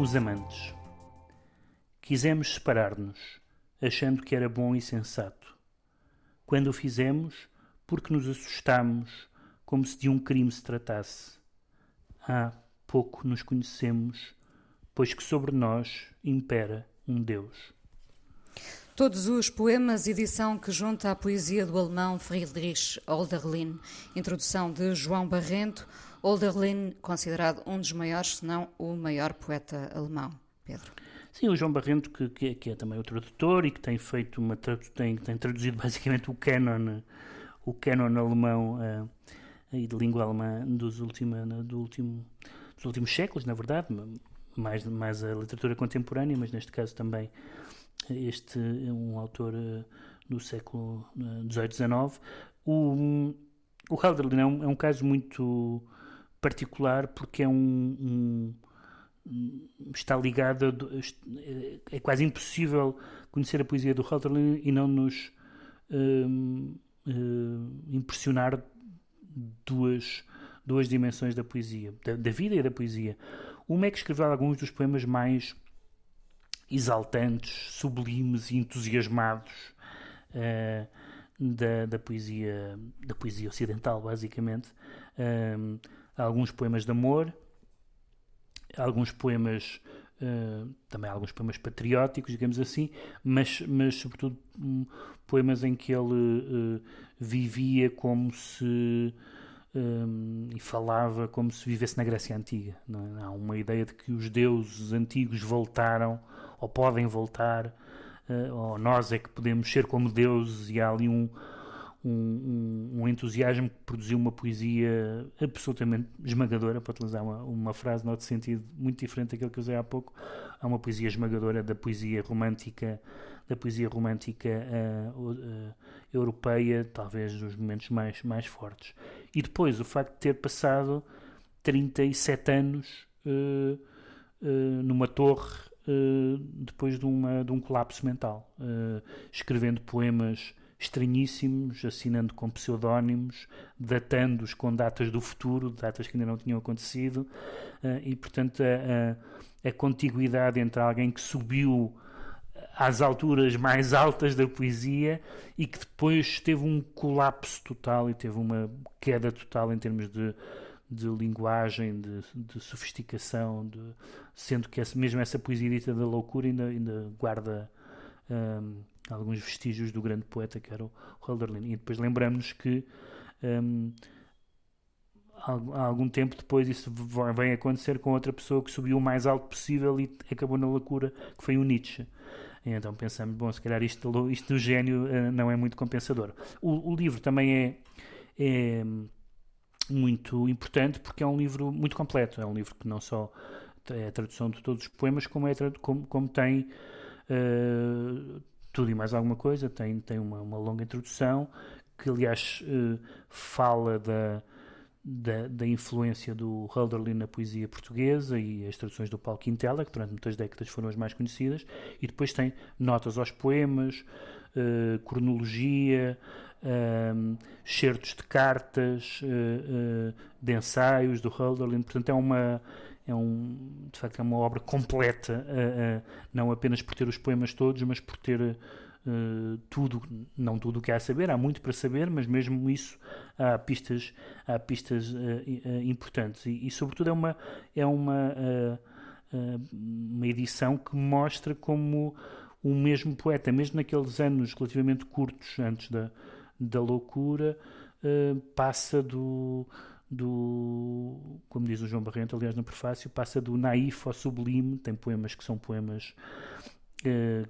Fomos amantes. Quisemos separar-nos, achando que era bom e sensato. Quando o fizemos, porque nos assustámos, como se de um crime se tratasse. Há pouco nos conhecemos, pois que sobre nós impera um Deus. Todos os poemas, edição que junta a poesia do alemão Friedrich Hölderlin, introdução de João Barrento, Hölderlin considerado um dos maiores, se não o maior poeta alemão. Pedro. Sim, o João Barrento, que, que, é, que é também o tradutor e que tem feito uma tem, tem traduzido basicamente o canon, o canon alemão uh, e de língua alemã dos, última, do último, dos últimos séculos, na verdade, mais, mais a literatura contemporânea, mas neste caso também este é um autor uh, do século XVIII, uh, XIX. O, o Hölderlin é um, é um caso muito particular porque é um, um está ligado a, é quase impossível conhecer a poesia do Hölderlin e não nos uh, impressionar duas duas dimensões da poesia da, da, vida e da poesia. Uma é que escreveu alguns dos poemas mais exaltantes sublimes e entusiasmados uh, da, da poesia da poesia ocidental basicamente. Uh, alguns poemas de amor, alguns poemas, uh, também alguns poemas patrióticos, digamos assim, mas, mas sobretudo um, poemas em que ele uh, vivia como se. Um, e falava como se vivesse na Grécia Antiga. É? Há uma ideia de que os deuses antigos voltaram, ou podem voltar, uh, ou nós é que podemos ser como deuses, e há ali um, um, um, um, entusiasmo que produziu uma poesia absolutamente esmagadora, para utilizar uma, uma frase noutro sentido muito diferente daquilo que usei há pouco, há uma poesia esmagadora da poesia romântica da poesia romântica uh, uh, europeia, talvez dos momentos mais, mais fortes. E depois o facto de ter passado 37 anos uh, numa torre depois de, uma, de um colapso mental, escrevendo poemas estranhíssimos, assinando com pseudónimos, datando-os com datas do futuro, datas que ainda não tinham acontecido, uh, e portanto a, a, a contiguidade entre alguém que subiu às alturas mais altas da poesia e que depois teve um colapso total e teve uma queda total em termos de, de linguagem, de, de sofisticação, de, sendo que essa, mesmo essa poesia dita da loucura ainda, ainda guarda um, alguns vestígios do grande poeta que era o Hölderlin. E depois lembramos que um, há algum tempo depois isso vem acontecer com outra pessoa que subiu o mais alto possível e acabou na loucura, que foi o Nietzsche. Então pensamos, bom, se calhar isto, isto do gênio uh, não é muito compensador. O, o livro também é, é, muito importante porque é um livro muito completo. É um livro que não só é a tradução de todos os poemas, como, é, como, como tem uh, tudo e mais alguma coisa, tem, tem uma, uma longa introdução que, aliás, uh, fala da, da, da, influência do Hölderlin na poesia portuguesa e as traduções do Paulo Quintela, que durante muitas décadas foram as mais conhecidas, e depois tem notas aos poemas, uh, cronologia, um, certos de cartas, uh, de ensaios do Hölderlin, portanto é uma é um, de facto é uma obra completa, uh, uh, não apenas por ter os poemas todos, mas por ter uh, tudo, não tudo o que há a saber, há muito para saber, mas mesmo isso há pistas, há pistas importantes. E, e, sobretudo é uma é uma uma edição que mostra como o mesmo poeta, mesmo naqueles anos relativamente curtos antes da, da loucura, passa do do, como diz o João Barrento, aliás, no prefácio, passa do naif ao sublime, tem poemas que são poemas eh,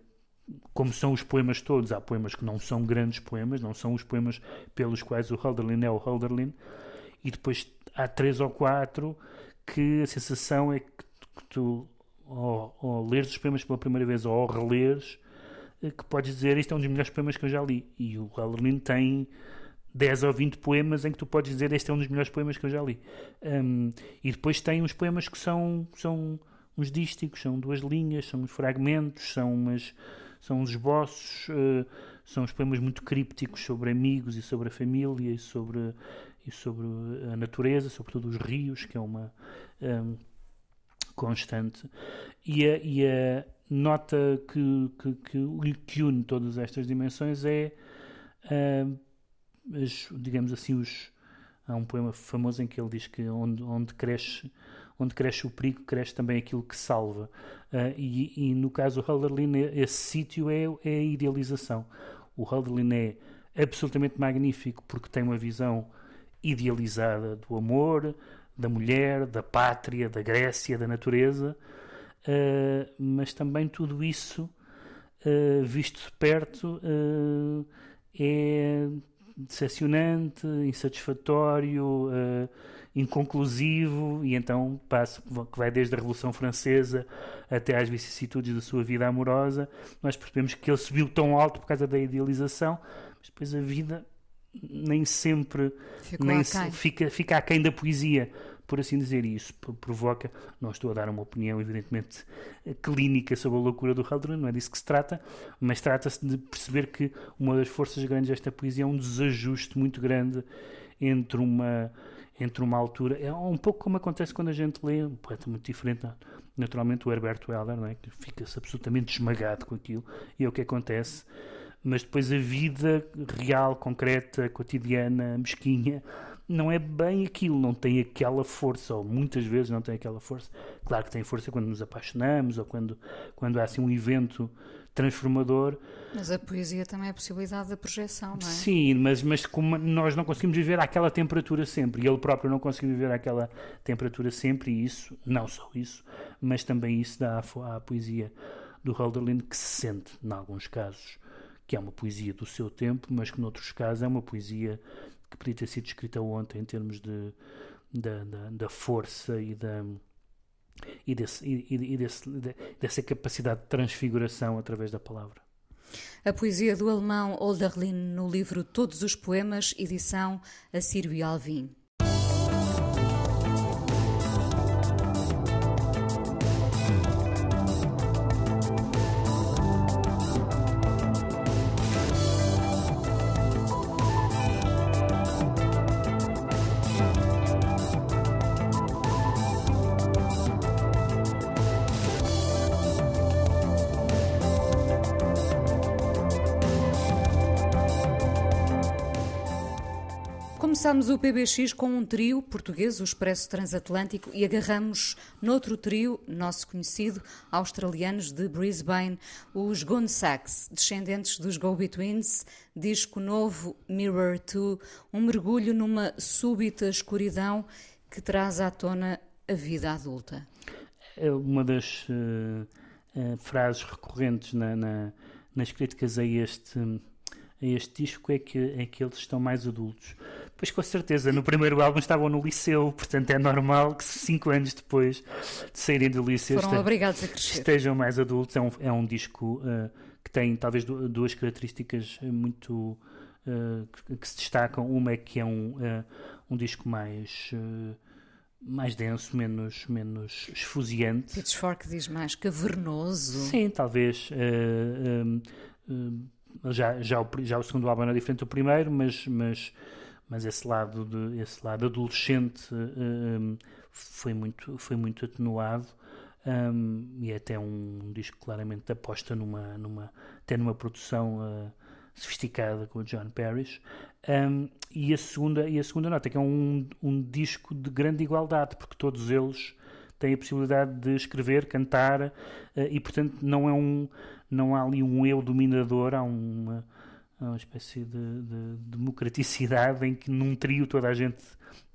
como são os poemas todos, há poemas que não são grandes poemas, não são os poemas pelos quais o Hölderlin é o Hölderlin, e depois há três ou quatro que a sensação é que, tu, ao, ao leres os poemas pela primeira vez ou ao releres, eh, que podes dizer isto é um dos melhores poemas que eu já li. E o Hölderlin tem 10 ou 20 poemas em que tu podes dizer este é um dos melhores poemas que eu já li. Um, e depois tem uns poemas que são, são uns dísticos, são duas linhas, são uns fragmentos, são, umas, são uns esboços, uh, são uns poemas muito crípticos sobre amigos e sobre a família e sobre, e sobre a natureza, sobretudo os rios, que é uma. Um, constante. E a, e a nota que, que, que, une todas estas dimensões é, uh, as, digamos assim, os, há um poema famoso em que ele diz que onde, onde cresce onde cresce o perigo, cresce também aquilo que salva. Uh, e, e, no caso do Hölderlin, esse sítio é, é a idealização. O Hölderlin é absolutamente magnífico porque tem uma visão idealizada do amor, da mulher, da pátria, da Grécia, da natureza, uh, mas também tudo isso, uh, visto de perto, é decepcionante, insatisfatório, inconclusivo, e então passa, que vai desde a Revolução Francesa até às vicissitudes da sua vida amorosa. Nós percebemos que ele subiu tão alto por causa da idealização, mas depois a vida nem sempre nem se, fica, fica aquém da poesia, por assim dizer. E isso provoca, não estou a dar uma opinião, evidentemente, clínica sobre a loucura do Haldren, não é disso que se trata, mas trata-se de perceber que uma das forças grandes desta poesia é um desajuste muito grande entre uma entre uma altura, é um pouco como acontece quando a gente lê um poeta muito diferente, naturalmente o Herberto Helder, não é? que fica-se absolutamente esmagado com aquilo, e é o que acontece mas depois a vida real, concreta, cotidiana, mesquinha, não é bem aquilo, não tem aquela força, ou muitas vezes não tem aquela força. Claro que tem força quando nos apaixonamos, ou quando, quando há assim um evento transformador. Mas a poesia também é a possibilidade da projeção, não é? Sim, mas, mas como nós não conseguimos viver àquela temperatura sempre, e ele próprio não conseguiu viver àquela temperatura sempre, e isso, não só isso, mas também isso dá à, à poesia do Hölderlin que se sente, em alguns casos, que é uma poesia do seu tempo, mas que noutros casos é uma poesia que podia ter sido escrita ontem em termos de, da, da, da força e da e, desse, e, e desse, dessa capacidade de transfiguração através da palavra. A poesia do alemão Olderlin no livro Todos os Poemas, edição Assírio e Alvim. Começámos o PBX com um trio português, o Expresso Transatlântico, e agarramos noutro trio, nosso conhecido, australianos de Brisbane, os Goon Sax, descendentes dos Go-Betweens, disco novo Mirror 2, um mergulho numa súbita escuridão que traz à tona a vida adulta. É uma das uh, uh, frases recorrentes na, na, nas críticas a este, a este disco é que, é que eles estão mais adultos. Pois com certeza, no primeiro álbum estavam no liceu, portanto é normal que cinco anos depois de saírem do liceu estejam mais adultos. É um, é um disco uh, que tem talvez duas características muito uh, que, que, se destacam. Uma é que é um, uh, um disco mais mais denso, menos, menos esfuziante. Pitchfork diz mais cavernoso. Sim, talvez. Uh, uh, já, já, o, já o segundo álbum era diferente do primeiro, mas, mas mas esse lado de esse lado adolescente um, foi muito foi muito atenuado um, e é até um disco claramente aposta numa numa até numa produção uh, sofisticada com o John Parrish. Um, e a segunda e a segunda nota que é um, um disco de grande igualdade porque todos eles têm a possibilidade de escrever cantar uh, e portanto não é um não há ali um eu dominador há uma uma espécie de, de, democraticidade em que num trio toda a gente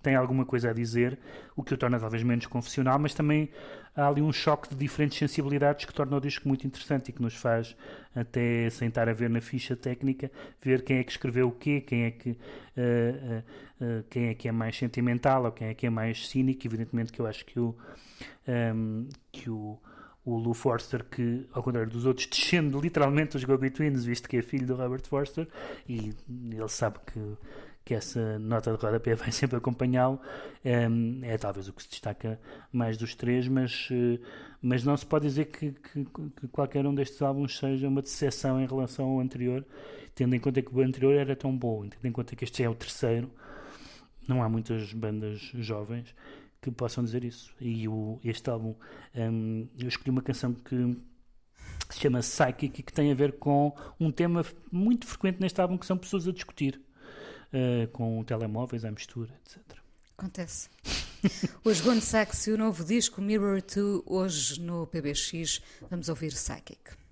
tem alguma coisa a dizer, o que o torna talvez menos confessional, mas também há ali um choque de diferentes sensibilidades que torna o disco muito interessante e que nos faz até sentar a ver na ficha técnica, ver quem é que escreveu o quê, quem é que, uh, uh, uh, quem é, que é mais sentimental ou quem é que é mais cínico. Evidentemente que eu acho que o, um, ehm, que o o Lou Forster, que, ao contrário dos outros, descende literalmente dos Go-Betweens, visto que é filho do Robert Forster, e ele sabe que, que essa nota de rodapé vai sempre acompanhá-lo. É, é, talvez o que se destaca mais dos três, mas, eh, mas não se pode dizer que, que, que qualquer um destes álbuns seja uma decepção em relação ao anterior, tendo em conta que o anterior era tão bom, tendo em conta que este é o terceiro. Não há muitas bandas jovens que possam dizer isso. E o, este álbum, um, eu escolhi uma canção que se chama Psychic e que tem a ver com um tema muito frequente neste álbum que são pessoas a discutir uh, com telemóveis à mistura, etc. Acontece. Os Gone Sax e o novo disco Mirror 2 hoje no PBX vamos ouvir Psychic.